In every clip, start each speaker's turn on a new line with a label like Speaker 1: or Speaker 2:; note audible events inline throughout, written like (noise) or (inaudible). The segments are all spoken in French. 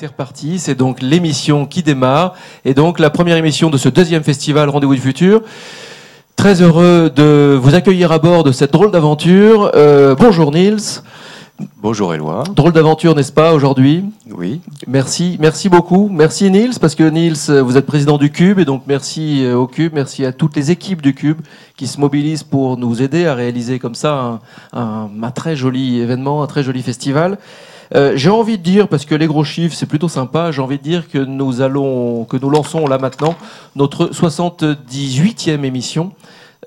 Speaker 1: C'est reparti, c'est donc l'émission qui démarre, et donc la première émission de ce deuxième festival Rendez-vous du futur. Très heureux de vous accueillir à bord de cette drôle d'aventure. Euh, bonjour Nils.
Speaker 2: Bonjour Eloi.
Speaker 1: Drôle d'aventure, n'est-ce pas, aujourd'hui?
Speaker 2: Oui.
Speaker 1: Merci, merci beaucoup. Merci Nils, parce que Nils, vous êtes président du Cube, et donc merci euh, au Cube, merci à toutes les équipes du Cube qui se mobilisent pour nous aider à réaliser comme ça un, un- un très joli événement, un très joli festival. Euh, j'ai envie de dire, parce que les gros chiffres, c'est plutôt sympa, j'ai envie de dire que nous allons, que nous lançons là maintenant notre 78e émission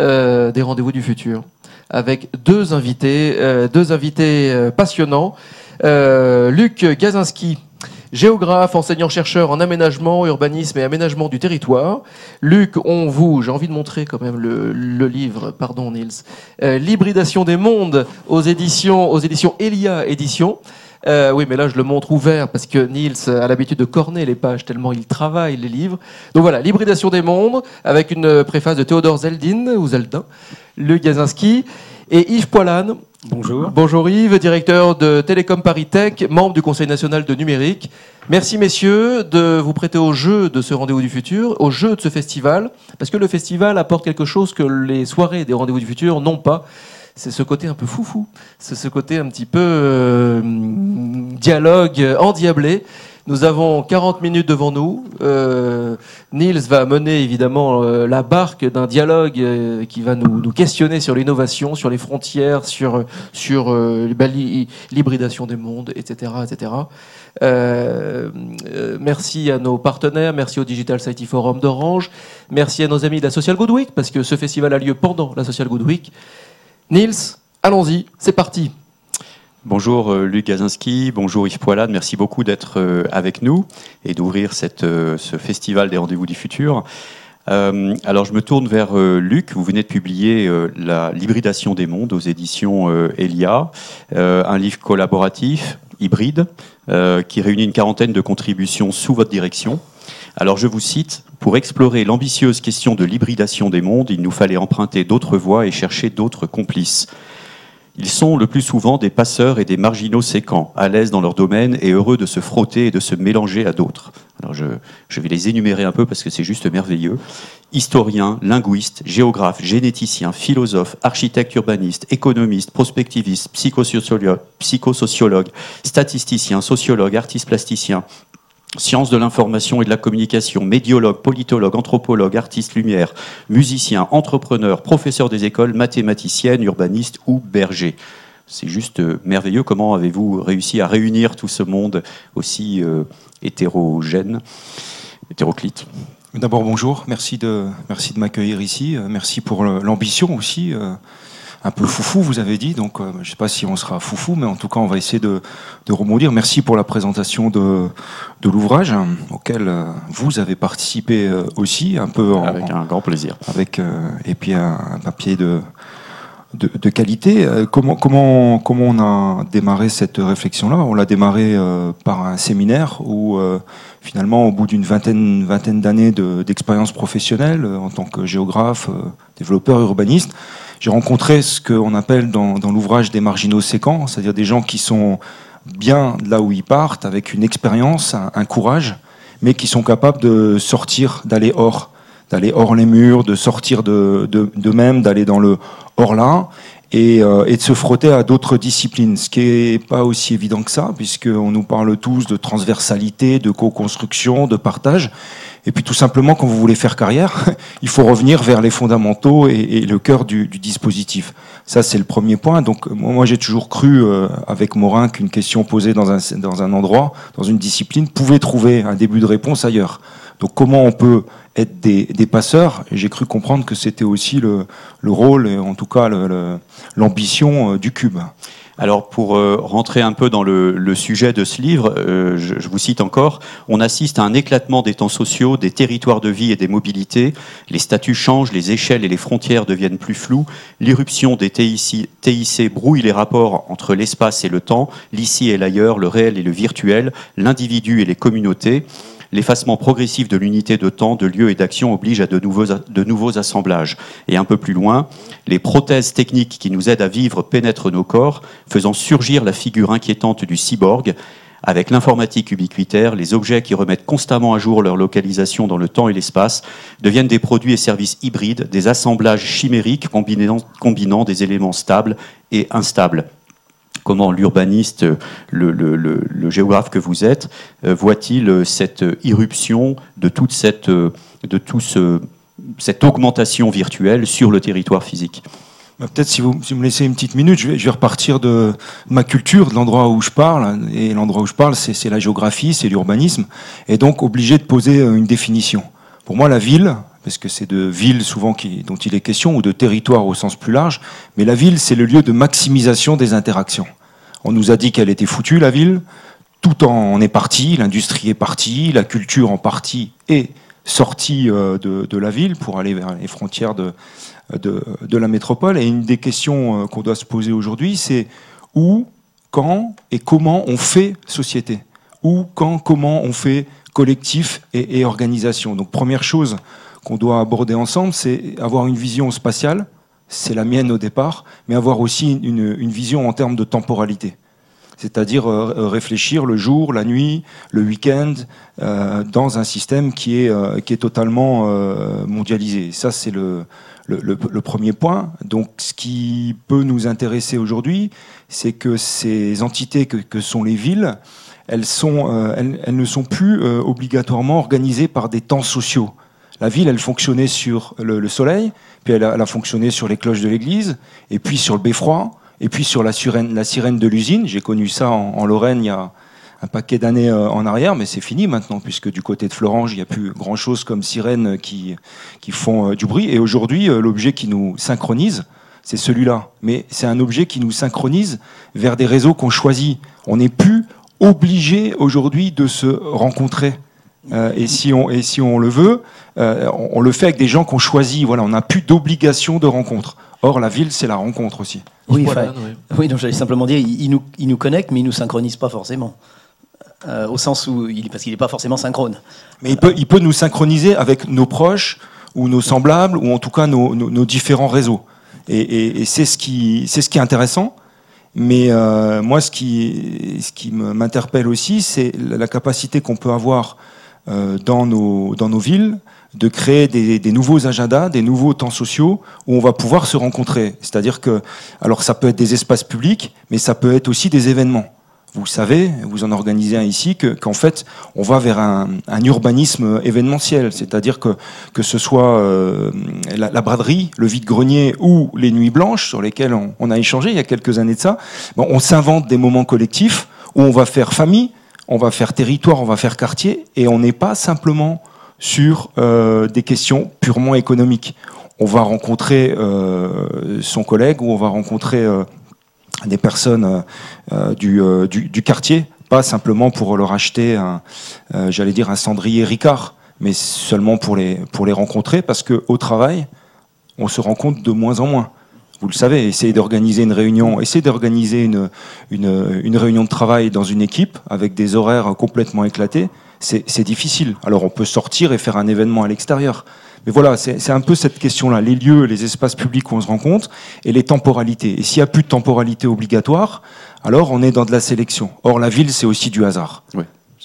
Speaker 1: euh, des Rendez-vous du Futur, avec deux invités, euh, deux invités euh, passionnants. Euh, Luc Gazinski, géographe, enseignant-chercheur en aménagement, urbanisme et aménagement du territoire. Luc, on vous, j'ai envie de montrer quand même le, le livre, pardon Nils, euh, L'hybridation des mondes aux éditions, aux éditions Elia Éditions. Euh, oui, mais là, je le montre ouvert parce que Niels a l'habitude de corner les pages tellement il travaille les livres. Donc voilà, l'hybridation des mondes avec une préface de Théodore Zeldin ou Zeldin, Luc Gazinski et Yves Poilane.
Speaker 2: Bonjour.
Speaker 1: Bonjour Yves, directeur de Télécom Paris Tech, membre du Conseil national de numérique. Merci messieurs de vous prêter au jeu de ce rendez-vous du futur, au jeu de ce festival, parce que le festival apporte quelque chose que les soirées des rendez-vous du futur n'ont pas. C'est ce côté un peu foufou, c'est ce côté un petit peu euh, dialogue endiablé. Nous avons 40 minutes devant nous. Euh, Niels va mener évidemment euh, la barque d'un dialogue euh, qui va nous, questionner sur l'innovation, sur les frontières, sur, euh, bah, l'hy- l'hybridation des mondes, etc. etc. Euh, euh, merci à nos partenaires, merci au Digital Society Forum d'Orange, merci à nos amis de la Social Good Week, parce que ce festival a lieu pendant la Social Good Week. Niels, allons-y, c'est parti.
Speaker 2: Bonjour euh, Luc Gazinski, bonjour Yves Poilade, merci beaucoup d'être euh, avec nous et d'ouvrir euh, ce festival des rendez-vous du futur. Alors je me tourne vers Luc, vous venez de publier L'hybridation des mondes aux éditions Elia, un livre collaboratif, hybride, qui réunit une quarantaine de contributions sous votre direction. Alors je vous cite, pour explorer l'ambitieuse question de l'hybridation des mondes, il nous fallait emprunter d'autres voies et chercher d'autres complices. Ils sont le plus souvent des passeurs et des marginaux séquents, à l'aise dans leur domaine et heureux de se frotter et de se mélanger à d'autres. Alors je, vais les énumérer un peu parce que c'est juste merveilleux. Historiens, linguistes, géographes, généticiens, philosophes, architectes urbanistes, économistes, prospectivistes, psychosociologues, statisticiens, sociologues, artistes plasticiens, sciences de l'information et de la communication, médiologues, politologues, anthropologues, artistes lumière, musiciens, entrepreneurs, professeurs des écoles, mathématiciennes, urbanistes ou bergers. C'est juste euh, merveilleux. Comment avez-vous réussi à réunir tout ce monde aussi euh, hétérogène, hétéroclite
Speaker 3: D'abord, bonjour. Merci de, m'accueillir ici. Euh, Merci pour l'ambition aussi. Un peu foufou, vous avez dit. Donc, euh, je ne sais pas si on sera foufou, mais en tout cas, on va essayer de, de rebondir. Merci pour la présentation de, de l'ouvrage hein, auquel euh, vous avez participé euh, aussi, un peu en,
Speaker 2: Avec un grand plaisir.
Speaker 3: avec et puis un, un papier de, de, de qualité. Comment, comment, comment on a démarré cette réflexion-là? On l'a démarré euh, par un séminaire où euh, finalement, au bout d'une vingtaine, vingtaine d'années de- d'expérience professionnelle euh, en tant que géographe, développeur, urbaniste, j'ai rencontré ce qu'on appelle dans, l'ouvrage des marginaux séquents, c'est-à-dire des gens qui sont bien là où ils partent, avec une expérience, un, courage, mais qui sont capables de sortir, d'aller hors, d'aller hors les murs, de sortir de- de- d'eux-mêmes, d'aller dans le hors-là, et, euh, et de se frotter à d'autres disciplines, ce qui n'est pas aussi évident que ça, puisqu'on nous parle tous de transversalité, de co-construction, de partage. Et puis tout simplement, quand vous voulez faire carrière, (laughs) il faut revenir vers les fondamentaux et, le cœur du, du dispositif. Ça, c'est le premier point. Donc moi, moi, j'ai toujours cru, euh, avec Morin, qu'une question posée dans un, dans un endroit, dans une discipline, pouvait trouver un début de réponse ailleurs. Donc comment on peut être des, des passeurs J'ai cru comprendre que c'était aussi le, le rôle, et en tout cas l'ambition euh, du cube.
Speaker 2: Alors pour euh, rentrer un peu dans le, le sujet de ce livre, euh, je, je vous cite encore, on assiste à un éclatement des temps sociaux, des territoires de vie et des mobilités. Les statuts changent, les échelles et les frontières deviennent plus floues. L'irruption des TIC, TIC brouille les rapports entre l'espace et le temps, l'ici et l'ailleurs, le réel et le virtuel, l'individu et les communautés. L'effacement progressif de l'unité de temps, de lieu et d'action oblige à de nouveaux, assemblages. Et un peu plus loin, les prothèses techniques qui nous aident à vivre pénètrent nos corps, faisant surgir la figure inquiétante du cyborg. avec l'informatique ubiquitaire, les objets qui remettent constamment à jour leur localisation dans le temps et l'espace deviennent des produits et services hybrides, des assemblages chimériques combinant des éléments stables et instables comment l'urbaniste, le, géographe que vous êtes, euh, voit-il cette irruption de toute cette, de tout ce, cette augmentation virtuelle sur le territoire physique?
Speaker 3: Bah, Peut-être si vous, me laissez une petite minute, je vais, repartir de ma culture, de l'endroit où je parle. Et l'endroit où je parle, c'est la géographie, c'est l'urbanisme. Et donc obligé de poser euh, une définition. Pour moi, la ville, parce que c'est de ville souvent dont il est question, ou de territoire au sens plus large, mais la ville, c'est le lieu de maximisation des interactions. On nous a dit qu'elle était foutue, la ville. Tout en est parti, l'industrie est partie, la culture en partie est sortie euh, de, la ville pour aller vers les frontières de, de, la métropole. Et une des questions euh, qu'on doit se poser aujourd'hui, c'est où, quand et comment on fait société? Où, quand, comment on fait collectif et, organisation? Donc première chose qu'on doit aborder ensemble, c'est avoir une vision spatiale, c'est la mienne au départ, mais avoir aussi une, vision en termes de temporalité c'est-à-dire euh, réfléchir le jour, la nuit, le week-end, euh, dans un système qui est, euh, totalement mondialisé. Ça, c'est le, premier point. Donc, ce qui peut nous intéresser aujourd'hui, c'est que ces entités que, sont les villes, elles, ne sont plus obligatoirement organisées par des temps sociaux. La ville, elle fonctionnait sur le, soleil, puis elle a, fonctionné sur les cloches de l'église, et puis sur le beffroi, et puis sur la sirène, la sirène de l'usine, j'ai connu ça en, Lorraine il y a un paquet d'années euh, en arrière, mais c'est fini maintenant, puisque du côté de Florange, il n'y a plus grand-chose comme sirènes qui, qui font euh, du bruit. Et aujourd'hui, euh, l'objet qui nous synchronise, c'est celui-là. Mais c'est un objet qui nous synchronise vers des réseaux qu'on choisit. On n'est plus obligé aujourd'hui de se rencontrer. Et, si on, et si on le veut, on, on, le fait avec des gens qu'on choisit. Voilà, on n'a plus d'obligation de rencontre. Or, la ville, c'est la rencontre aussi.
Speaker 4: Oui, oui. donc j'allais simplement dire, il, nous, il nous connecte, mais il nous synchronise pas forcément. Euh, au sens où, il, parce qu'il n'est pas forcément synchrone.
Speaker 3: Mais il peut, il peut nous synchroniser avec nos proches, ou nos semblables, ou en tout cas nos, nos, différents réseaux. Et, et, c'est ce, qui, ce qui est intéressant. Mais euh, moi, ce qui, ce qui m'interpelle aussi, c'est la capacité qu'on peut avoir euh, dans, nos, dans nos villes de créer des, nouveaux agendas, des nouveaux temps sociaux où on va pouvoir se rencontrer. C'est-à-dire que, alors ça peut être des espaces publics, mais ça peut être aussi des événements. Vous savez, vous en organisez un ici, qu'en fait, on va vers un, urbanisme événementiel, c'est-à-dire que que ce soit euh, la, braderie, le vide-grenier ou les nuits blanches sur lesquelles on, a échangé il y a quelques années de ça, on s'invente des moments collectifs où on va faire famille, on va faire territoire, on va faire quartier, et on n'est pas simplement sur euh, des questions purement économiques. On va rencontrer euh, son collègue ou on va rencontrer euh, des personnes du, quartier, pas simplement pour leur acheter, j'allais dire, un cendrier Ricard, mais seulement pour les, pour les rencontrer, parce qu'au travail, on se rencontre de moins en moins vous le savez, essayez d'organiser une réunion, essayez d'organiser une, réunion de travail dans une équipe avec des horaires complètement éclatés c'est difficile. Alors on peut sortir et faire un événement à l'extérieur. Mais voilà, c'est un peu cette question-là, les lieux, les espaces publics où on se rencontre, et les temporalités. Et s'il n'y a plus de temporalité obligatoire, alors on est dans de la sélection. Or, la ville, c'est aussi du hasard.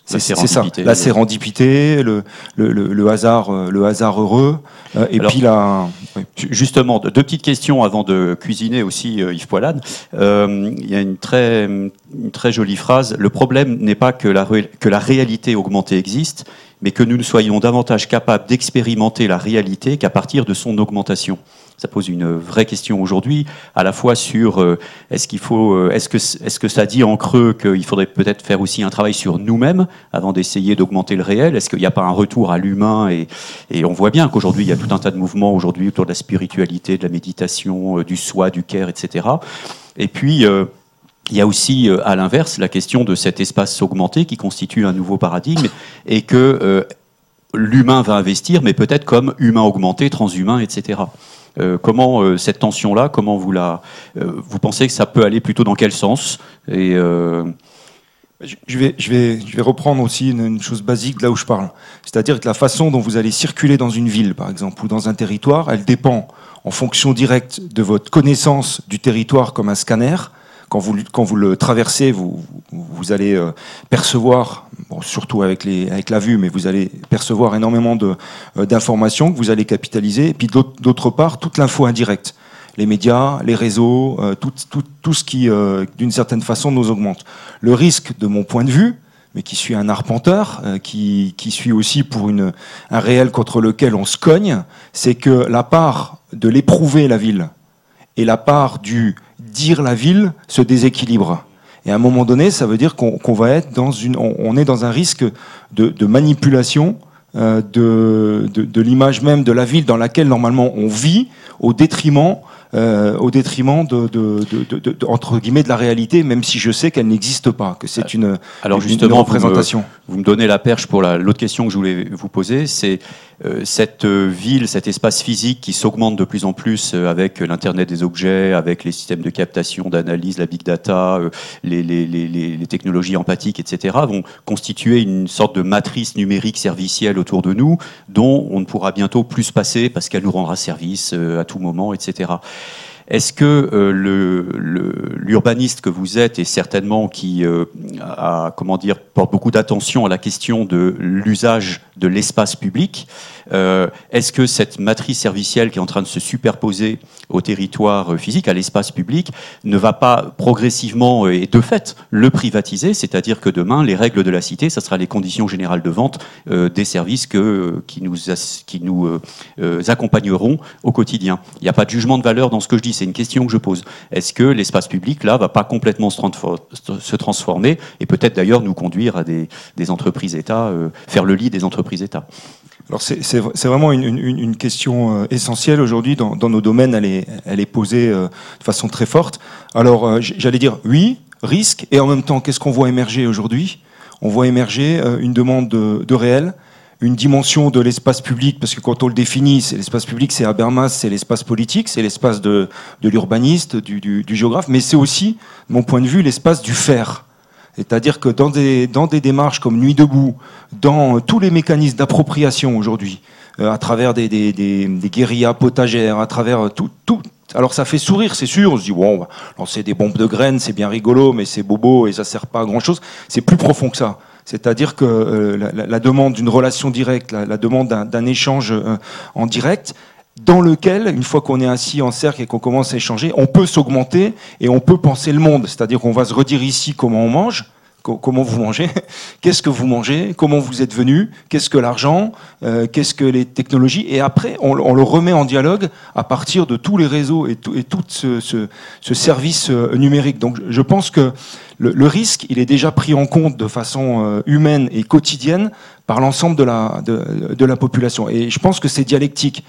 Speaker 3: C'est ça, la sérendipité, le, le, le, hasard, euh, le hasard heureux, euh, et puis la.
Speaker 2: Justement, deux petites questions avant de cuisiner aussi euh, Yves Poilade. il y a une très, une très jolie phrase. Le problème n'est pas que la, que la réalité augmentée existe, mais que nous ne soyons davantage capables d'expérimenter la réalité qu'à partir de son augmentation ça pose une vraie question aujourd'hui, à la fois sur euh, est-ce qu'il faut, euh, est-ce que, est-ce que ça dit en creux qu'il faudrait peut-être faire aussi un travail sur nous-mêmes avant d'essayer d'augmenter le réel? Est-ce qu'il n'y a pas un retour à l'humain et, on voit bien qu'aujourd'hui il y a tout un tas de mouvements aujourd'hui autour de la spiritualité, de la méditation, euh, du soi, du care, etc. Et puis il y a aussi, à l'inverse, la question de cet espace augmenté qui constitue un nouveau paradigme et que l'humain va investir, mais peut-être comme humain augmenté, transhumain, etc. Euh, comment euh, cette tension-là, comment vous la, euh, vous pensez que ça peut aller plutôt dans quel sens Et
Speaker 3: je vais, reprendre aussi une, chose basique là où je parle. C'est-à-dire que la façon dont vous allez circuler dans une ville, par exemple, ou dans un territoire, elle dépend en fonction directe de votre connaissance du territoire comme un scanner, quand vous, le traversez, vous, allez euh, percevoir, surtout avec, la vue, mais vous allez percevoir énormément euh, d'informations que vous allez capitaliser. Et puis d'autre part, toute l'info indirecte. Les médias, les réseaux, euh, tout, ce qui, d'une certaine façon, nous augmente. Le risque, de mon point de vue, mais qui suit un arpenteur, qui, suit aussi pour un réel contre lequel on se cogne, c'est que la part de l'éprouver la ville et la part du dire la ville se déséquilibre. Et à un moment donné, ça veut dire qu'on va être dans une, on, est dans un risque de, manipulation euh, de, de l'image même de la ville dans laquelle normalement on vit, au détriment euh, au détriment de, de, de, entre guillemets de la réalité, même si je sais qu'elle n'existe pas, que c'est une,
Speaker 2: Alors justement, représentation. Vous me, donnez la perche pour l'autre question que je voulais vous poser, c'est cette euh, ville, cet espace physique qui s'augmente de plus en plus avec l'internet des objets, avec les systèmes de captation, d'analyse, la big data, les, les, les, les, technologies empathiques, etc., vont constituer une sorte de matrice numérique servicielle autour de nous, dont on ne pourra bientôt plus se passer parce qu'elle nous rendra service à tout moment, etc. Est-ce que euh, l'urbaniste que vous êtes et certainement qui euh, a, comment dire, porte beaucoup d'attention à la question de l'usage de l'espace public, euh, est-ce que cette matrice servicielle qui est en train de se superposer au territoire physique, à l'espace public, ne va pas progressivement et de fait le privatiser, c'est-à-dire que demain, les règles de la cité, ça sera les conditions générales de vente des services que, qui nous, qui nous accompagneront au quotidien. Il n'y a pas de jugement de valeur dans ce que je dis c'est une question que je pose. Est-ce que l'espace public, là, va pas complètement se transformer et peut-être d'ailleurs nous conduire à des, entreprises État, euh, faire le lit des entreprises
Speaker 3: C'est vraiment une, question euh, essentielle aujourd'hui dans, nos domaines. Elle est, elle est posée euh, de façon très forte. Alors j'allais dire oui, risque, et en même temps, qu'est-ce qu'on voit émerger aujourd'hui? On voit émerger une demande de, de réel, une dimension de l'espace public, parce que quand on le définit, c'est l'espace public, c'est Habermas, c'est l'espace politique, c'est l'espace de, de l'urbaniste, du, du, du, géographe, mais c'est aussi, de mon point de vue, l'espace du faire. C'est-à-dire que dans des, démarches comme Nuit debout, dans tous les mécanismes d'appropriation aujourd'hui, euh, à travers des, guérillas potagères, à travers tout, tout, alors ça fait sourire, c'est sûr. On se dit bon, on va lancer des bombes de graines, c'est bien rigolo, mais c'est bobo et ça sert pas à grand chose. C'est plus profond que ça. C'est-à-dire que euh, la, demande d'une relation directe, la, demande d'un échange euh, en direct, dans lequel, une fois qu'on est assis en cercle et qu'on commence à échanger, on peut s'augmenter et on peut penser le monde. C'est-à-dire qu'on va se redire ici comment on mange, comment vous mangez, (laughs) qu'est-ce que vous mangez, comment vous êtes venu, qu'est-ce que l'argent, euh, qu'est-ce que les technologies, et après on, le remet en dialogue à partir de tous les réseaux et tout, tout ce, service euh, numérique. Donc je pense que le, risque, il est déjà pris en compte de façon euh, humaine et quotidienne par l'ensemble de, la population. Et je pense que c'est dialectique.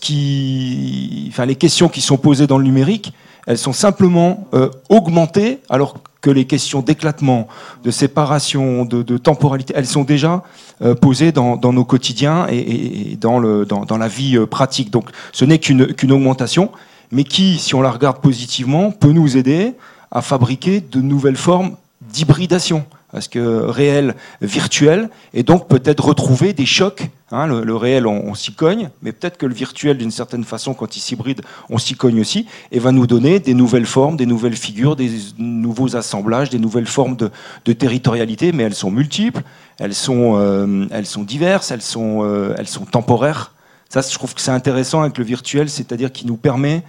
Speaker 3: Qui, enfin, les questions qui sont posées dans le numérique, elles sont simplement augmentées alors que les questions d'éclatement, de séparation, de, temporalité, elles sont déjà euh, posées dans, nos quotidiens et, dans, la vie euh, pratique. Donc ce n'est qu'une augmentation, mais qui, si on la regarde positivement, peut nous aider à fabriquer de nouvelles formes d'hybridation parce que réel, virtuel, et donc peut-être retrouver des chocs. Hein, le, réel, on, s'y cogne, mais peut-être que le virtuel, d'une certaine façon, quand il s'hybride, on s'y cogne aussi, et va nous donner des nouvelles formes, des nouvelles figures, des nouveaux assemblages, des nouvelles formes de, territorialité, mais elles sont multiples, elles sont, euh, diverses, elles sont, euh, elles sont temporaires. Ça, je trouve que c'est intéressant avec le virtuel, c'est-à-dire qu'il nous permet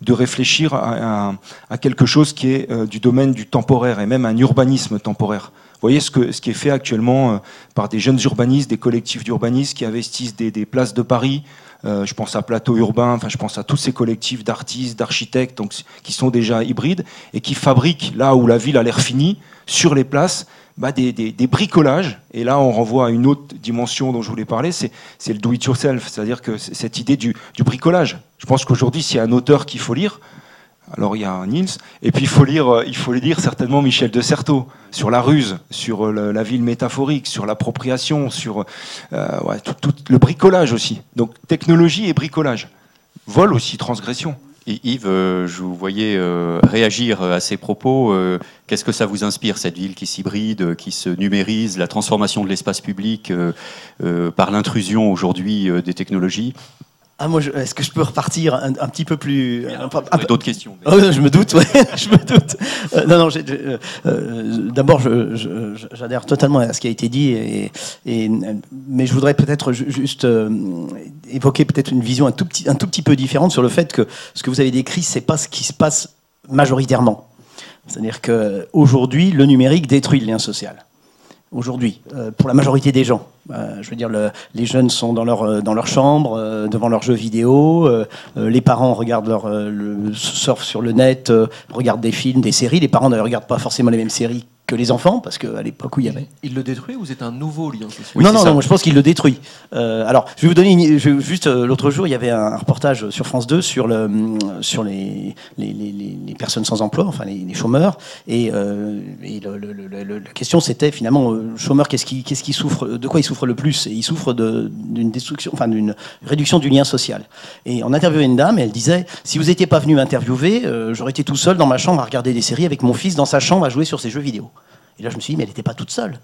Speaker 3: de réfléchir à, quelque chose qui est euh, du domaine du temporaire et même un urbanisme temporaire. Vous voyez ce, que, ce qui est fait actuellement euh, par des jeunes urbanistes, des collectifs d'urbanistes qui investissent des, places de Paris. Euh, je pense à Plateau Urbain, enfin je pense à tous ces collectifs d'artistes, d'architectes, donc qui sont déjà hybrides et qui fabriquent là où la ville a l'air finie sur les places bah, des, bricolages. Et là, on renvoie à une autre dimension dont je voulais parler, c'est le do it yourself, c'est-à-dire que cette idée du, du bricolage. Je pense qu'aujourd'hui, s'il y a un auteur qu'il faut lire, alors il y a Niels, et puis il faut lire, euh, il faut lire certainement Michel de Certeau sur la ruse, sur euh, la ville métaphorique, sur l'appropriation, sur euh, tout, le bricolage aussi. Donc technologie et bricolage, vol aussi, transgression.
Speaker 2: Et Yves, je vous voyais réagir à ces propos. Qu'est-ce que ça vous inspire, cette ville qui s'hybride, qui se numérise, la transformation de l'espace public par l'intrusion aujourd'hui des technologies?
Speaker 4: Ah, moi, est-ce que je peux repartir un, un petit peu plus. peu-
Speaker 2: D'autres questions.
Speaker 4: Oh, je me doute, (laughs) ouais, je me doute. Euh, non, non, euh, d'abord, j'adhère totalement à ce qui a été dit, et, et- mais je voudrais peut-être ju- juste euh, évoquer peut-être une vision un tout, petit, un tout petit peu différente sur le fait que ce que vous avez décrit, c'est pas ce qui se passe majoritairement. C'est-à-dire qu'aujourd'hui, le numérique détruit le lien social. Aujourd'hui, euh, pour la majorité des gens. Euh, je veux dire, le- les jeunes sont dans leur, euh, dans leur chambre, devant leurs jeux vidéo, les parents regardent leur, le, surfent sur le net, regardent des films, des séries. Les parents ne regardent pas forcément les mêmes séries que les enfants, parce qu'à l'époque où il y avait...
Speaker 1: Il le détruit ou c'est un nouveau lien social
Speaker 2: Oui,
Speaker 4: non, non,
Speaker 2: ça.
Speaker 4: non, je pense qu'il le détruit. Euh, alors, je vais vous donner une, je- juste euh, l'autre jour, il y avait un reportage sur France 2 sur le hum, sur les les, les, personnes sans emploi, enfin les, les chômeurs, et, euh, et le- le- le- le- la question c'était finalement euh, chômeur qu'est-ce qui qu'est-ce qui souffre, de quoi il souffre le plus? Et il souffre d'une destruction, enfin d'une réduction du lien social. Et on interviewait une dame et elle disait si vous n'étiez pas venu m'interviewer, euh, j'aurais été tout seul dans ma chambre à regarder des séries avec mon fils dans sa chambre à jouer sur ses jeux vidéo. Et là je me suis dit mais elle n'était pas toute seule.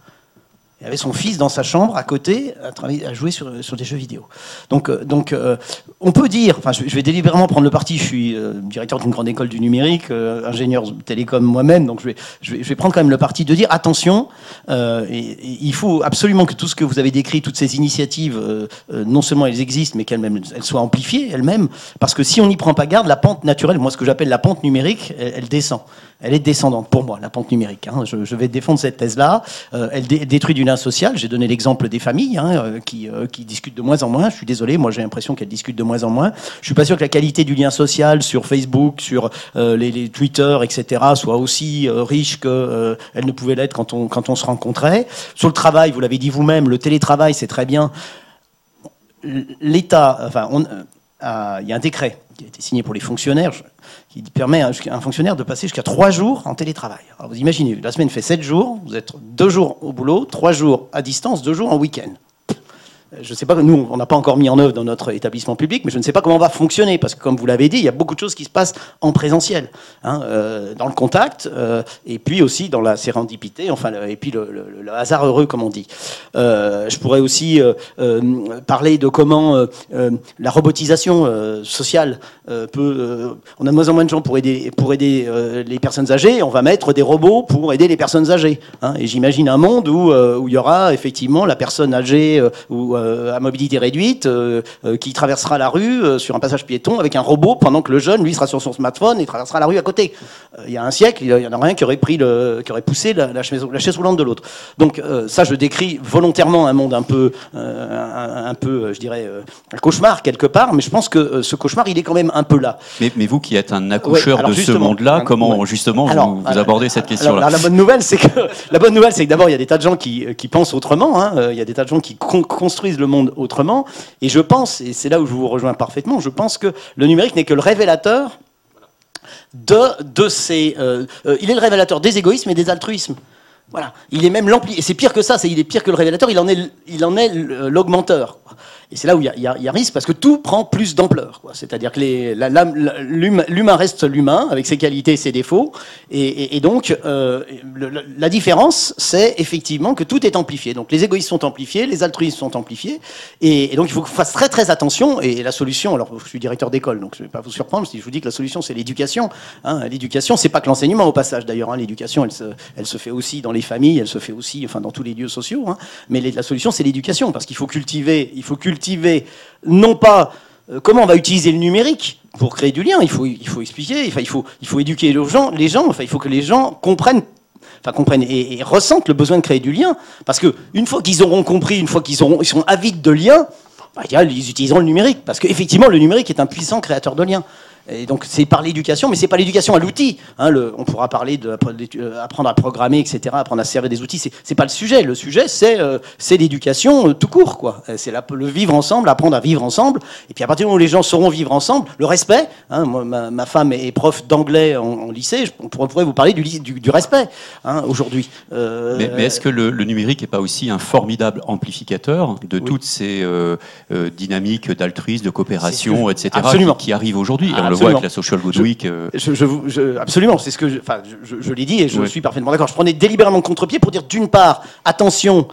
Speaker 4: Il avait son fils dans sa chambre à côté à, jouer sur, des jeux vidéo. Donc, euh, donc euh, on peut dire, enfin je, vais délibérément prendre le parti, je suis euh, directeur d'une grande école du numérique, ingénieur télécom moi-même, donc je vais, je, vais, je vais prendre quand même le parti de dire attention, il faut absolument que tout ce que vous avez décrit, toutes ces initiatives, non seulement elles existent, mais qu'elles elles soient amplifiées elles-mêmes, parce que si on n'y prend pas garde, la pente naturelle, moi ce que j'appelle la pente numérique, elle, elle descend. Elle est descendante pour moi, la pente numérique. hein. Je, vais défendre cette thèse-là. Euh, elle dé- détruit du lien social. J'ai donné l'exemple des familles hein, euh, qui, euh, qui discutent de moins en moins. Je suis désolé, moi j'ai l'impression qu'elles discutent de moins en moins. Je suis pas sûr que la qualité du lien social sur Facebook, sur les, les Twitter, etc., soit aussi riche qu'elle ne pouvait l'être quand on, quand on se rencontrait. Sur le travail, vous l'avez dit vous-même, le télétravail, c'est très bien. L'État, enfin, on- il y a un décret qui a été signé pour les fonctionnaires qui permet à un fonctionnaire de passer jusqu'à trois jours en télétravail. Alors vous imaginez, la semaine fait sept jours, vous êtes deux jours au boulot, trois jours à distance, deux jours en week-end. Je ne sais pas, nous, on n'a pas encore mis en œuvre dans notre établissement public, mais je ne sais pas comment on va fonctionner, parce que comme vous l'avez dit, il y a beaucoup de choses qui se passent en présentiel, hein, euh, dans le contact, euh, et puis aussi dans la sérendipité, enfin, et puis le, hasard heureux, comme on dit. Euh, je pourrais aussi parler de comment la robotisation sociale peut. on a de moins en moins de gens pour aider, les personnes âgées, on va mettre des robots pour aider les personnes âgées. hein. et j'imagine un monde où, il y aura effectivement la personne âgée ou euh, à mobilité réduite euh, euh, qui traversera la rue sur un passage piéton avec un robot pendant que le jeune, lui, sera sur son smartphone et traversera la rue à côté. Il y a un siècle, il y en a rien qui aurait pris le, qui aurait poussé la, la chaise, la chaise roulante de l'autre. Donc ça, je décris volontairement un monde un peu, un, un peu, je dirais, un cauchemar quelque part, mais je pense que ce cauchemar, il est quand même un peu là.
Speaker 2: Mais, mais vous qui êtes un accoucheur de ce monde-là, comment
Speaker 4: ouais.
Speaker 2: justement vous-
Speaker 4: Alors,
Speaker 2: vous,
Speaker 4: alors,
Speaker 2: abordez cette question-là
Speaker 4: la bonne nouvelle, c'est que d'abord il y a des tas de gens qui, qui pensent autrement. hein. Il y a des tas de gens qui con- construisent le monde autrement. Et je pense, et c'est là où je vous rejoins parfaitement, je pense que le numérique n'est que le révélateur de, de ces. euh, euh, il est le révélateur des égoïsmes et des altruismes. Voilà. Il est même l'ampli. Et c'est pire que ça. C'est il est pire que le révélateur. Il en est, il en est euh, l'augmenteur. Et c'est là où il y, y y a risque parce que tout prend plus d'ampleur. C'est-à-dire que l'humain reste l'humain avec ses qualités et ses défauts. Et, et- et donc, euh, le- la différence, c'est effectivement que tout est amplifié. Donc, les égoïsmes sont amplifiés, les altruismes sont amplifiés. Et, et donc, il faut qu'on fasse très très attention. Et la solution, alors je suis directeur d'école, donc je ne vais pas vous surprendre si je vous dis que la solution, c'est l'éducation. Hein, l'éducation, c'est pas que l'enseignement au passage d'ailleurs. hein. l'éducation, elle se, elle se fait aussi dans les familles, elle se fait aussi, enfin, dans tous les lieux sociaux. hein. Mais la solution, c'est l'éducation, parce qu'il faut cultiver, il faut cultiver non pas euh, comment on va utiliser le numérique pour créer du lien. Il faut, expliquer, il faut, éduquer les gens. Enfin, il faut que les gens comprennent et, ressentent le besoin de créer du lien. Parce que une fois qu'ils auront compris, une fois qu'ils auront, ils sont avides de liens, bah, ils utiliseront le numérique. Parce qu'effectivement, le numérique est un puissant créateur de liens. Et donc c'est par l'éducation, mais c'est pas l'éducation à l'outil. hein, on pourra parler d'apprendre à programmer, etc., apprendre à se servir des outils. C'est pas le sujet. Le sujet, c'est euh, l'éducation euh, tout court, quoi. Euh, C'est le vivre ensemble, apprendre à vivre ensemble. Et puis à partir du moment où les gens sauront vivre ensemble, le respect. hein, moi, ma, ma femme est prof d'anglais en, en lycée. Je, on pourrait, vous parler du, ly- du, du respect hein, aujourd'hui. Euh,
Speaker 2: Mais, mais est-ce que le, le numérique n'est pas aussi un formidable amplificateur de toutes ces euh, euh, dynamiques d'altruisme, de coopération, etc.,
Speaker 4: Absolument.
Speaker 2: qui, qui arrivent aujourd'hui?
Speaker 4: Absolument.
Speaker 2: avec la Social Good
Speaker 4: Je-
Speaker 2: Week. euh,
Speaker 4: Je, je vous- je- absolument, c'est ce que je, enfin, je, l'ai dit et je
Speaker 2: Ouais.
Speaker 4: suis parfaitement d'accord. Je prenais délibérément le contre-pied pour dire d'une part, attention,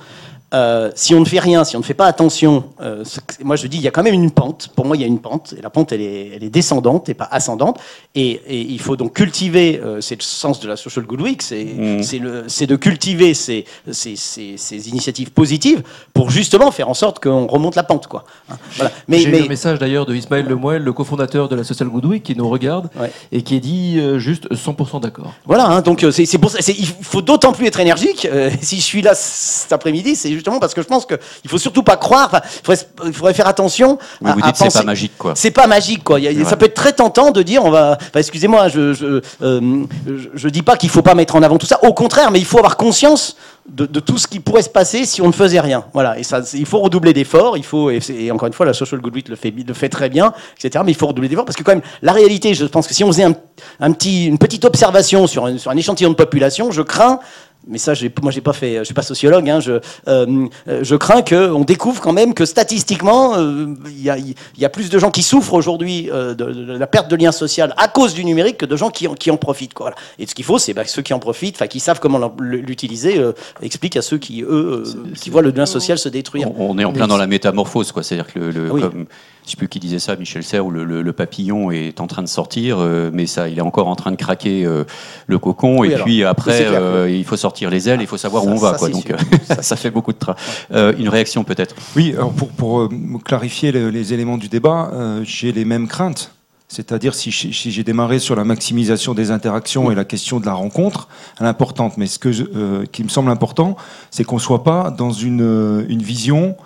Speaker 4: euh, si on ne fait rien, si on ne fait pas attention, euh, moi je dis il y a quand même une pente. Pour moi, il y a une pente et la pente elle est, elle est descendante et pas ascendante. Et, et il faut donc cultiver. Euh, c'est le sens de la social good week, c'est
Speaker 2: Mm.
Speaker 4: c'est de cultiver ces, ces, ces- ces initiatives positives pour justement faire en sorte qu'on remonte la pente, quoi. Hein, Voilà. Mais,
Speaker 1: J'ai
Speaker 4: mais
Speaker 1: le message d'ailleurs de Ismaël Lemoel, le cofondateur de la Social Good Week, qui nous regarde
Speaker 4: Ouais.
Speaker 1: et qui dit euh, juste 100% d'accord.
Speaker 4: Voilà, hein, donc c'est c'est pour ça, c'est- il faut d'autant plus être énergique. (laughs) si je suis là cet après-midi, c'est justement parce que je pense qu'il faut surtout pas croire. Il faudrait, il faudrait faire attention.
Speaker 2: Mais
Speaker 4: à-
Speaker 2: vous dites c'est
Speaker 4: penser-
Speaker 2: pas magique, quoi.
Speaker 4: C'est pas magique, quoi. A-. Ça peut être très tentant de dire, on va. enfin, excusez-moi, je, je, euh, je, je dis pas qu'il faut pas mettre en avant tout ça. Au contraire, mais il faut avoir conscience de, de tout ce qui pourrait se passer si on ne faisait rien. Voilà. Et ça, c'est- il faut redoubler d'efforts. Il faut. Et, c'est- et encore une fois, la social good week le fait, le fait très bien, etc. Mais il faut redoubler d'efforts parce que quand même, la réalité, je pense que si on faisait un, un petit, une petite observation sur un, sur un échantillon de population, je crains mais ça, moi, j'ai pas fait, je suis pas sociologue. Hein, je, euh, euh, je crains que on découvre quand même que statistiquement, euh, il y, a, il y a plus de gens qui souffrent aujourd'hui euh, de, de la perte de lien social à cause du numérique que de gens qui en, qui en profitent. Quoi, voilà. Et ce qu'il faut, c'est bah, que ceux qui en profitent, enfin, qui savent comment l'utiliser, euh, expliquent à ceux qui eux, euh, qui voient le lien social se détruire.
Speaker 2: On, on est en plein dans la métamorphose, quoi. C'est-à-dire que le, le-
Speaker 4: oui.
Speaker 2: comme, je sais plus qui disait ça, Michel Serres, où le, le- le papillon est en train de sortir, euh, mais ça, il est encore en train de craquer euh, le cocon.
Speaker 4: Oui,
Speaker 2: et
Speaker 4: alors,
Speaker 2: puis après, euh, il faut sortir les ailes, il faut savoir
Speaker 4: Ça-
Speaker 2: où on va, quoi. Donc, (laughs) ça, ça fait beaucoup de travail. Euh, une réaction peut-être.
Speaker 3: Oui, alors pour, pour, clarifier le- les éléments du débat, j'ai les mêmes craintes. C'est-à-dire si, j'ai- démarré sur la maximisation des interactions et la question de la rencontre, elle est importante. Mais ce que je- euh, qui me semble important, c'est qu'on ne soit pas dans une, une vision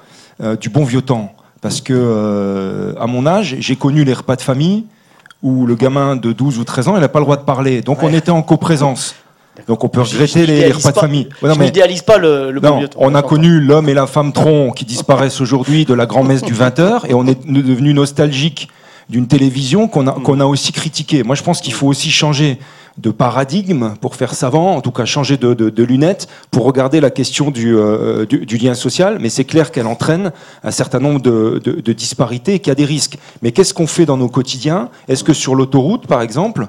Speaker 3: euh, du bon vieux temps. Parce que euh, à mon âge, j'ai connu les repas de famille où le gamin de 12 ou 13 ans, il n'a pas le droit de parler. Donc on était en coprésence. Donc on peut regretter les, repas de famille. Ouais, non,
Speaker 4: je n'idéalise pas le, le bon
Speaker 3: non,
Speaker 4: temps.
Speaker 3: on a connu l'homme et la femme tronc qui disparaissent aujourd'hui de la grand-messe du 20h et on est devenu nostalgique d'une télévision qu'on a, qu'on a aussi critiquée. Moi, je pense qu'il faut aussi changer de paradigme pour faire savant, en tout cas changer de, lunettes pour regarder la question du, euh, du, lien social. Mais c'est clair qu'elle entraîne un certain nombre de, disparités et qu'il y a des risques. Mais qu'est-ce qu'on fait dans nos quotidiens? Est-ce que sur l'autoroute, par exemple,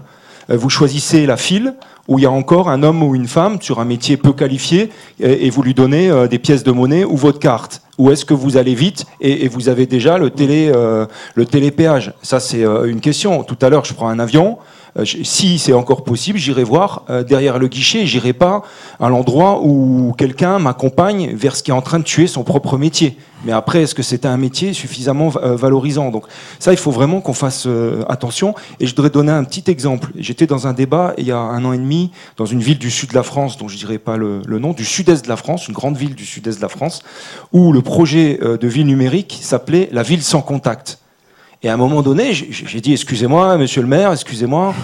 Speaker 3: euh, vous choisissez la file où il y a encore un homme ou une femme sur un métier peu qualifié et, vous lui donnez euh, des pièces de monnaie ou votre carte? Ou est-ce que vous allez vite et, vous avez déjà le, télé, le télépéage? Ça, c'est une question. Tout à l'heure, je prends un avion. Euh, si c'est encore possible, j'irai voir euh, derrière le guichet. J'irai pas à l'endroit où quelqu'un m'accompagne vers ce qui est en train de tuer son propre métier. Mais après, est-ce que c'est un métier suffisamment euh, valorisant? Donc ça, il faut vraiment qu'on fasse attention. Et je voudrais donner un petit exemple. J'étais dans un débat il y a un an et demi dans une ville du sud de la France, dont je dirais pas le, nom, du sud-est de la France, une grande ville du sud-est de la France, où le projet de ville numérique s'appelait la ville sans contact. Et à un moment donné, j'ai dit excusez-moi, monsieur le maire, excusez-moi.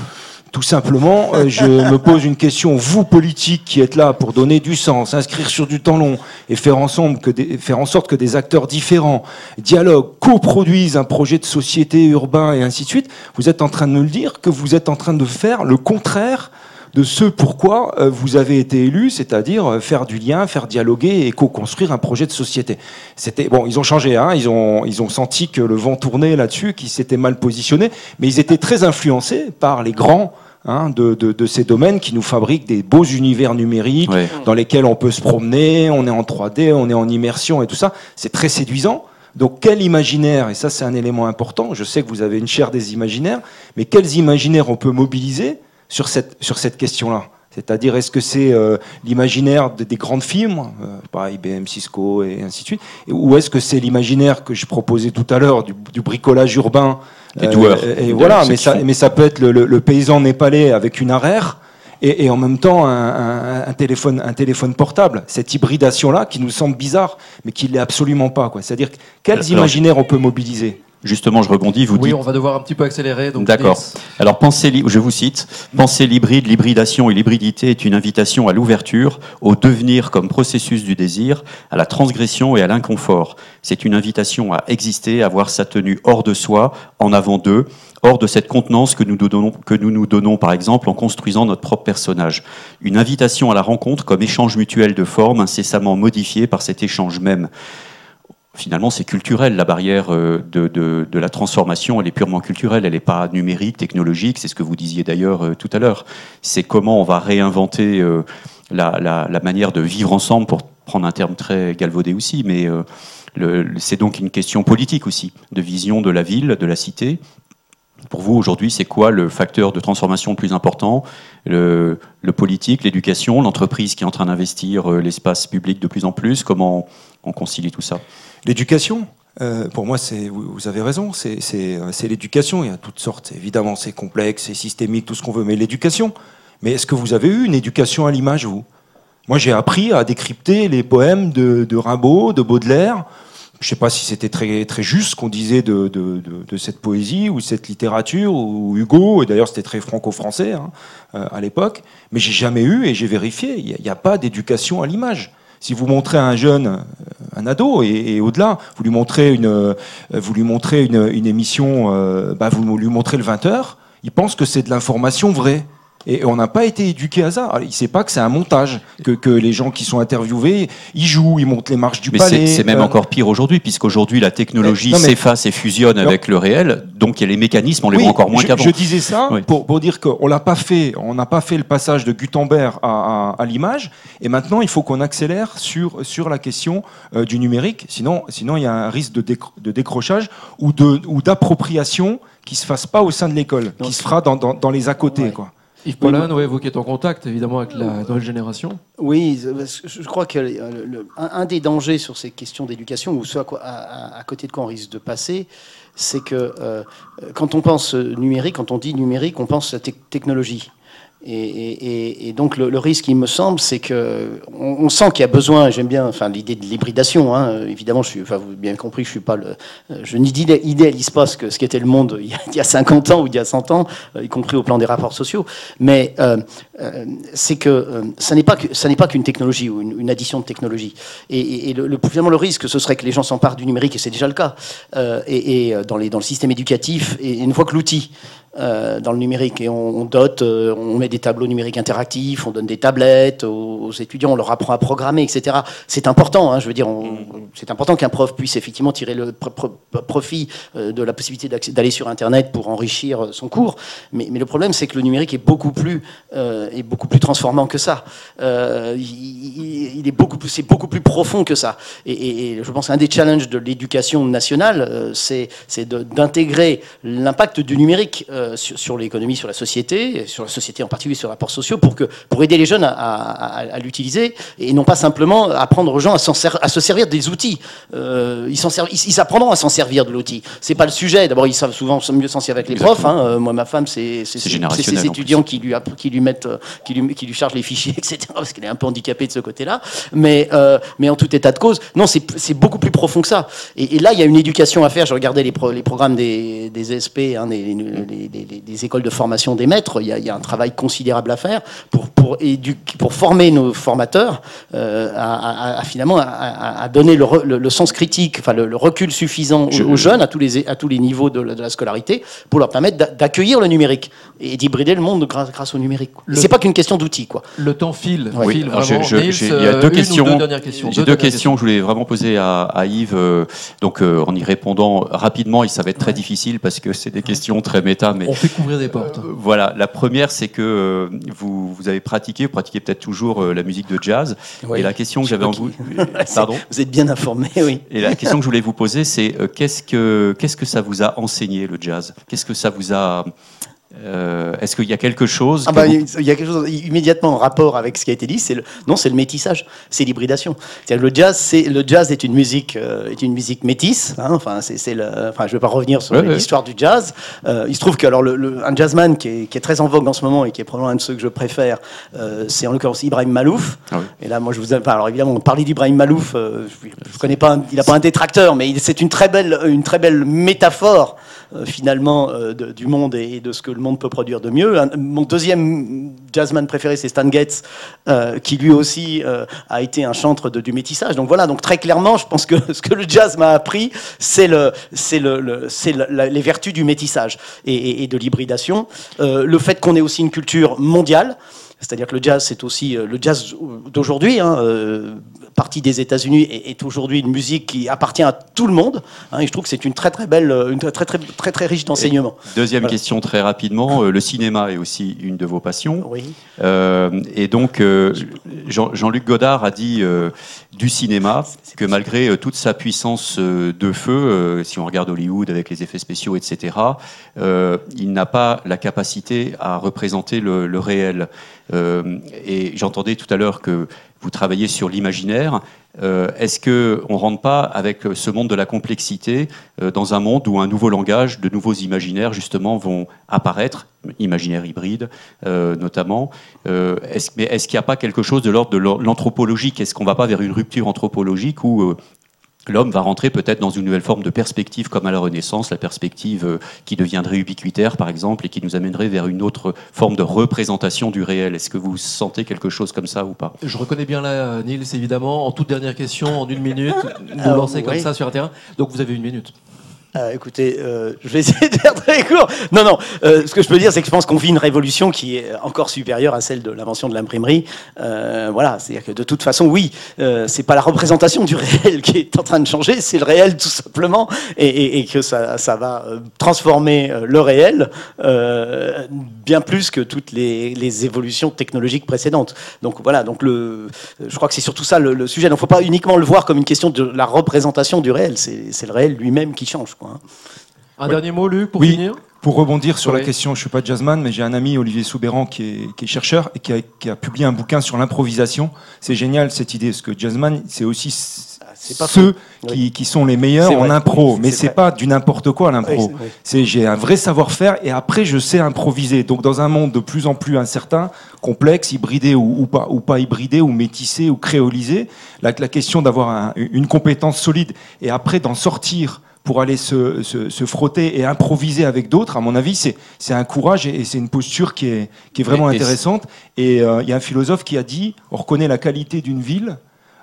Speaker 3: Tout simplement, euh, je me pose une question. Vous, politiques, qui êtes là pour donner du sens, inscrire sur du temps long et faire, ensemble faire en sorte que des acteurs différents dialoguent, coproduisent un projet de société urbain et ainsi de suite, vous êtes en train de nous le dire que vous êtes en train de faire le contraire de ce pourquoi euh, vous avez été élu, c'est-à-dire euh, faire du lien, faire dialoguer et co-construire un projet de société. C'était bon, ils ont changé, hein, ils ont ils ont senti que le vent tournait là-dessus, qu'ils s'étaient mal positionnés, mais ils étaient très influencés par les grands. hein, de, de- de ces domaines qui nous fabriquent des beaux univers numériques
Speaker 2: Ouais.
Speaker 3: dans lesquels on peut se promener, on est en 3D, on est en immersion et tout ça. C'est très séduisant. Donc quel imaginaire, et ça c'est un élément important, je sais que vous avez une chaire des imaginaires, mais quels imaginaires on peut mobiliser sur cette, sur cette question-là c'est-à-dire, est-ce que c'est euh, l'imaginaire de- des grandes firmes, euh, par IBM, Cisco et ainsi de suite, ou est-ce que c'est l'imaginaire que je proposais tout à l'heure du, du bricolage urbain
Speaker 2: Des
Speaker 3: euh,
Speaker 2: doueurs.
Speaker 3: Et, voilà, mais ça,
Speaker 2: font.
Speaker 3: mais ça peut être le, le- le paysan népalais avec une arère et, et en même temps un, un- un téléphone, un téléphone portable. Cette hybridation-là qui nous semble bizarre, mais qui l'est absolument pas. quoi. C'est-à-dire, quels
Speaker 2: Alors,
Speaker 3: imaginaires on peut mobiliser?
Speaker 2: Justement, je rebondis. Vous
Speaker 1: Oui,
Speaker 2: dites
Speaker 1: on va devoir un petit peu accélérer.
Speaker 2: D'accord. Alors, penser li- je vous cite, penser l'hybride, l'hybridation et l'hybridité est une invitation à l'ouverture, au devenir comme processus du désir, à la transgression et à l'inconfort. C'est une invitation à exister, à voir sa tenue hors de soi, en avant d'eux, hors de cette contenance que nous, nous donnons, que nous nous donnons, par exemple, en construisant notre propre personnage. Une invitation à la rencontre comme échange mutuel de formes, incessamment modifié par cet échange même finalement, c'est culturel. La barrière euh, de, la transformation, elle est purement culturelle. Elle n'est pas numérique, technologique. C'est ce que vous disiez d'ailleurs euh, tout à l'heure. C'est comment on va réinventer euh, la manière de vivre ensemble pour, prendre un terme très galvaudé aussi, mais c'est donc une question politique aussi, de vision de la ville, de la cité. Pour vous, aujourd'hui, c'est quoi le facteur de transformation le plus important? Le, politique, l'éducation, l'entreprise qui est en train d'investir l'espace public de plus en plus Comment on concilie tout ça?
Speaker 3: L'éducation euh, pour moi, vous avez raison, c'est l'éducation. Il y a toutes sortes, évidemment, c'est complexe, c'est systémique, tout ce qu'on veut, mais l'éducation. Mais est-ce que vous avez eu une éducation à l'image, vous? Moi, j'ai appris à décrypter les poèmes de, Rimbaud, de Baudelaire. Je ne sais pas si c'était très, juste ce qu'on disait de, cette poésie ou cette littérature, ou Hugo, et d'ailleurs c'était très franco-français hein, euh, à l'époque, mais j'ai jamais eu, et j'ai vérifié, il n'y a, pas d'éducation à l'image. Si vous montrez à un jeune, un ado, et, au-delà, vous lui montrez une, euh, vous lui montrez une, émission, euh, bah vous lui montrez le 20h, il pense que c'est de l'information vraie. Et on n'a pas été éduqué à ça. il ne sait pas que c'est un montage, que, que, les gens qui sont interviewés, ils jouent, ils montent les marches du palais.
Speaker 2: C'est même euh, encore pire aujourd'hui, puisqu'aujourd'hui la technologie s'efface et fusionne avec le réel, donc il y a les mécanismes, on les voit encore moins qu'avant.
Speaker 3: Je disais ça pour, pour, dire qu'on l'a pas fait, on n'a pas fait le passage de Gutenberg à, à, l'image, et maintenant il faut qu'on accélère sur, sur la question euh, du numérique, sinon, sinon il y a un risque de, de décrochage ou d'appropriation qui ne se fasse pas au sein de l'école, qui se fera dans, dans, dans les à côté. Quoi.
Speaker 1: Yves Paulin, ouais, vous qui êtes en contact évidemment avec la nouvelle génération.
Speaker 4: Oui, je crois que un, des dangers sur ces questions d'éducation, ou ce à, côté de quoi on risque de passer, c'est que euh, quand on pense numérique, quand on dit numérique, on pense à technologie. Et, donc le, risque, il me semble, c'est que on, sent qu'il y a besoin. J'aime bien, enfin, l'idée de l'hybridation. Hein, évidemment, je suis, enfin, vous avez bien compris, je suis pas le, je n'idéalise pas ce que ce qu'était le monde il y, a, (laughs) 50 ans ou il y a 100 ans, euh, y compris au plan des rapports sociaux. Mais euh, euh, c'est que ça n'est pas ça n'est pas qu'une technologie ou une, addition de technologie. Et, le, finalement, le risque, ce serait que les gens s'emparent du numérique, et c'est déjà le cas, et, dans dans le système éducatif. Et une fois que l'outil euh, dans le numérique et on, dote, euh, on met des tableaux numériques interactifs, on donne des tablettes aux, étudiants, on leur apprend à programmer, etc. C'est important, hein, je veux dire, c'est important qu'un prof puisse effectivement tirer le profit euh, de la possibilité d'aller sur Internet pour enrichir son cours. Mais, mais le problème, c'est que le numérique est beaucoup plus, est beaucoup plus transformant que ça. il, est beaucoup plus, c'est beaucoup plus profond que ça. Et, et je pense qu'un des challenges de l'éducation nationale, c'est d'intégrer l'impact du numérique euh, sur, l'économie, sur la société, sur la société en particulier sur les rapports sociaux, pour, que, pour aider les jeunes à, l'utiliser et non pas simplement apprendre aux gens à, à se servir des outils. Euh, ils, ils, ils, apprendront à s'en servir de l'outil. C'est pas le sujet. D'abord, ils savent souvent mieux s'en servir avec les profs. Hein. Euh, moi, ma femme, c'est ses étudiants qui lui, qui lui mettent, qui lui, qui lui chargent les fichiers, (laughs) etc. Parce qu'elle est un peu handicapée de ce côté-là. Mais, mais en tout état de cause, non, c'est beaucoup plus profond que ça. Et, là, il y a une éducation à faire. Je regardais les, les programmes des, des SP, hein, des, des, écoles de formation des maîtres. Il y, a, un travail considérable à faire pour, pour, pour former nos formateurs euh, à, finalement à, donner le, sens critique, enfin le, recul suffisant aux, jeunes à tous les, à tous les niveaux de la, scolarité pour leur permettre d'accueillir le numérique et d'hybrider le monde grâce, grâce au numérique. C'est pas qu'une question d'outils. Quoi.
Speaker 1: Le temps file.
Speaker 2: Oui.
Speaker 1: file vraiment.
Speaker 2: il y a deux questions. J'ai deux, questions que je voulais vraiment poser à, Yves. Euh, donc euh, en y répondant rapidement, et ça va être très difficile parce que c'est des questions très méta mais
Speaker 1: on fait couvrir des portes.
Speaker 2: Euh, voilà, la première, c'est que euh, vous, vous, avez pratiqué, vous pratiquez peut-être toujours euh, la musique de jazz. et la question que j'avais en vous, (laughs)
Speaker 4: pardon. Vous êtes bien informé, oui.
Speaker 2: Et la question que je voulais vous poser, c'est qu'est-ce que qu'est-ce que ça vous a enseigné le jazz? Qu'est-ce que ça vous a euh, est-ce qu'il y a quelque chose
Speaker 4: ah bah, Il y a quelque chose immédiatement en rapport avec ce qui a été dit. C'est le non, c'est le métissage, c'est l'hybridation. Le jazz, c'est le jazz est une musique, euh, est une musique métisse. Hein, enfin, c'est le, enfin, je vais pas revenir sur l'histoire du jazz. Euh, il se trouve que alors le, un jazzman qui est, qui est, très en vogue en ce moment et qui est probablement un de ceux que je préfère, c'est en l'occurrence Ibrahim Malouf. Ah et là, moi, je vous enfin, alors évidemment, on parlait d'Ibrahim Malouf. je, connais pas, il n'a pas un détracteur, mais c'est une très belle, une très belle métaphore finalement du monde et de ce que le monde peut produire de mieux. mon deuxième jazzman préféré, c'est Stan Getz, euh, qui lui aussi euh, a été un chantre du métissage. Donc voilà, donc très clairement, je pense que (laughs) ce que le jazz m'a appris, c'est le, c'est le, c'est les vertus du métissage et, de l'hybridation. Euh, le fait qu'on ait aussi une culture mondiale. C'est-à-dire que le jazz, c'est aussi le jazz d'aujourd'hui. Hein, partie des États-Unis est, est aujourd'hui une musique qui appartient à tout le monde. hein, et je trouve que c'est une très très belle, euh, une très très très très, très riche d'enseignements.
Speaker 2: Deuxième
Speaker 4: Voilà.
Speaker 2: question très rapidement, euh, le cinéma est aussi une de vos passions.
Speaker 4: Oui.
Speaker 2: Euh, et donc, euh, Jean- Jean-Luc Godard a dit euh, du cinéma que malgré euh, toute sa puissance euh, de feu, euh, si on regarde Hollywood avec les effets spéciaux, etc., euh, il n'a pas la capacité à représenter le, le réel. Euh, et j'entendais tout à l'heure que vous travaillez sur l'imaginaire. Euh, Est-ce que on rentre pas avec ce monde de la complexité euh, dans un monde où un nouveau langage, de nouveaux imaginaires justement vont apparaître, imaginaire hybride notamment? Mais est-ce qu'il n'y a pas quelque chose de l'ordre de l'anthropologique? Est-ce qu'on ne va pas vers une rupture anthropologique où l'homme va rentrer peut-être dans une nouvelle forme de perspective comme à la Renaissance, la perspective euh, qui deviendrait ubiquitaire par exemple et qui nous amènerait vers une autre forme de représentation du réel Est-ce que vous sentez quelque chose comme ça ou pas?
Speaker 1: Je reconnais bien là, euh, Nils, évidemment. En toute dernière question, en une minute, (laughs) nous
Speaker 4: Euh,
Speaker 1: lancer comme
Speaker 4: oui.
Speaker 1: ça sur un terrain. Donc vous avez une minute.
Speaker 4: Euh, écoutez, euh, je vais essayer de faire très court. Non, non. euh, ce que je peux dire, c'est que je pense qu'on vit une révolution qui est encore supérieure à celle de l'invention de l'imprimerie. Voilà, c'est-à-dire que de toute façon, oui, c'est pas la représentation du réel qui est en train de changer, c'est le réel tout simplement, et, que ça, va transformer le réel bien plus que toutes les, évolutions technologiques précédentes. Donc voilà, donc le, je crois que c'est surtout ça le, le sujet. Donc, faut pas uniquement le voir comme une question de la représentation du réel. C'est le réel lui-même qui change. Quoi, hein.
Speaker 1: Un dernier mot, Luc, pour
Speaker 3: Oui.
Speaker 1: finir
Speaker 3: Pour rebondir sur
Speaker 1: Oui.
Speaker 3: la question, je suis pas jazzman, mais j'ai un ami, Olivier Soubéran, qui est, qui est chercheur et qui a, qui a publié un bouquin sur l'improvisation. C'est génial cette idée, parce que jazzman, c'est aussi
Speaker 4: Ah, pas
Speaker 3: ceux qui, qui sont les meilleurs en
Speaker 4: vrai.
Speaker 3: impro,
Speaker 4: Oui,
Speaker 3: mais
Speaker 4: c'est
Speaker 3: pas du n'importe quoi l'impro.
Speaker 4: Oui, c'est-
Speaker 3: j'ai un vrai savoir-faire et après je sais improviser. Donc dans un monde de plus en plus incertain, complexe, hybridé ou, ou pas ou pas hybridé ou métissé ou créolisé, la, la question d'avoir un- une compétence solide et après d'en sortir pour aller se, se- se frotter et improviser avec d'autres, à mon avis, c'est un courage et, et c'est une posture qui est, qui est vraiment intéressante. Et euh, il y a un philosophe qui a dit, on reconnaît la qualité d'une ville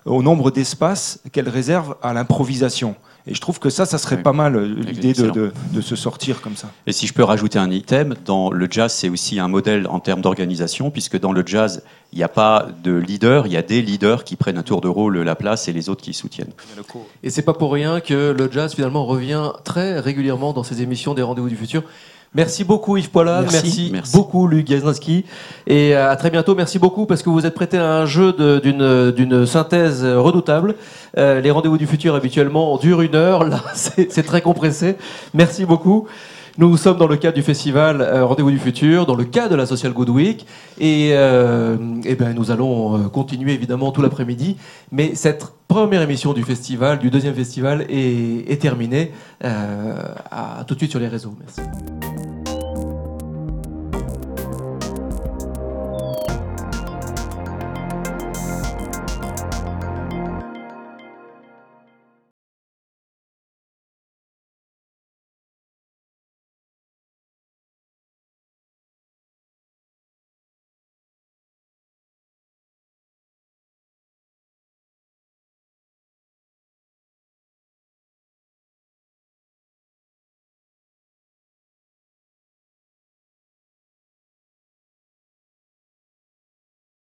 Speaker 3: au nombre d'espaces qu'elle réserve à l'improvisation. Et je trouve que ça, ça serait
Speaker 2: Oui.
Speaker 3: pas mal, euh, l'idée de- de se sortir comme ça.
Speaker 2: Et si je peux rajouter un item, dans le jazz, c'est aussi un modèle en termes d'organisation, puisque dans le jazz, il n'y a pas de leader, il y a des leaders qui prennent un tour de rôle la place et les autres qui soutiennent.
Speaker 1: Et c'est pas pour rien que le jazz finalement revient très régulièrement dans ces émissions des Rendez-vous du futur. Merci beaucoup Yves Poilade,
Speaker 4: Merci.
Speaker 1: merci,
Speaker 2: Merci.
Speaker 1: beaucoup Luc Gazinski et à très bientôt. Merci beaucoup parce que vous êtes prêté à un jeu d'une synthèse redoutable. Euh, les Rendez-vous du futur habituellement durent une heure, là (laughs) c'est très compressé. Merci beaucoup. Nous sommes dans le cadre du festival euh, Rendez-vous du futur, dans le cadre de la Social Good Week, et, euh, eh ben, nous allons euh, continuer évidemment tout l'après-midi. Mais cette première émission du festival, du deuxième festival, est, est terminée. Euh, à tout de suite sur les réseaux. Merci.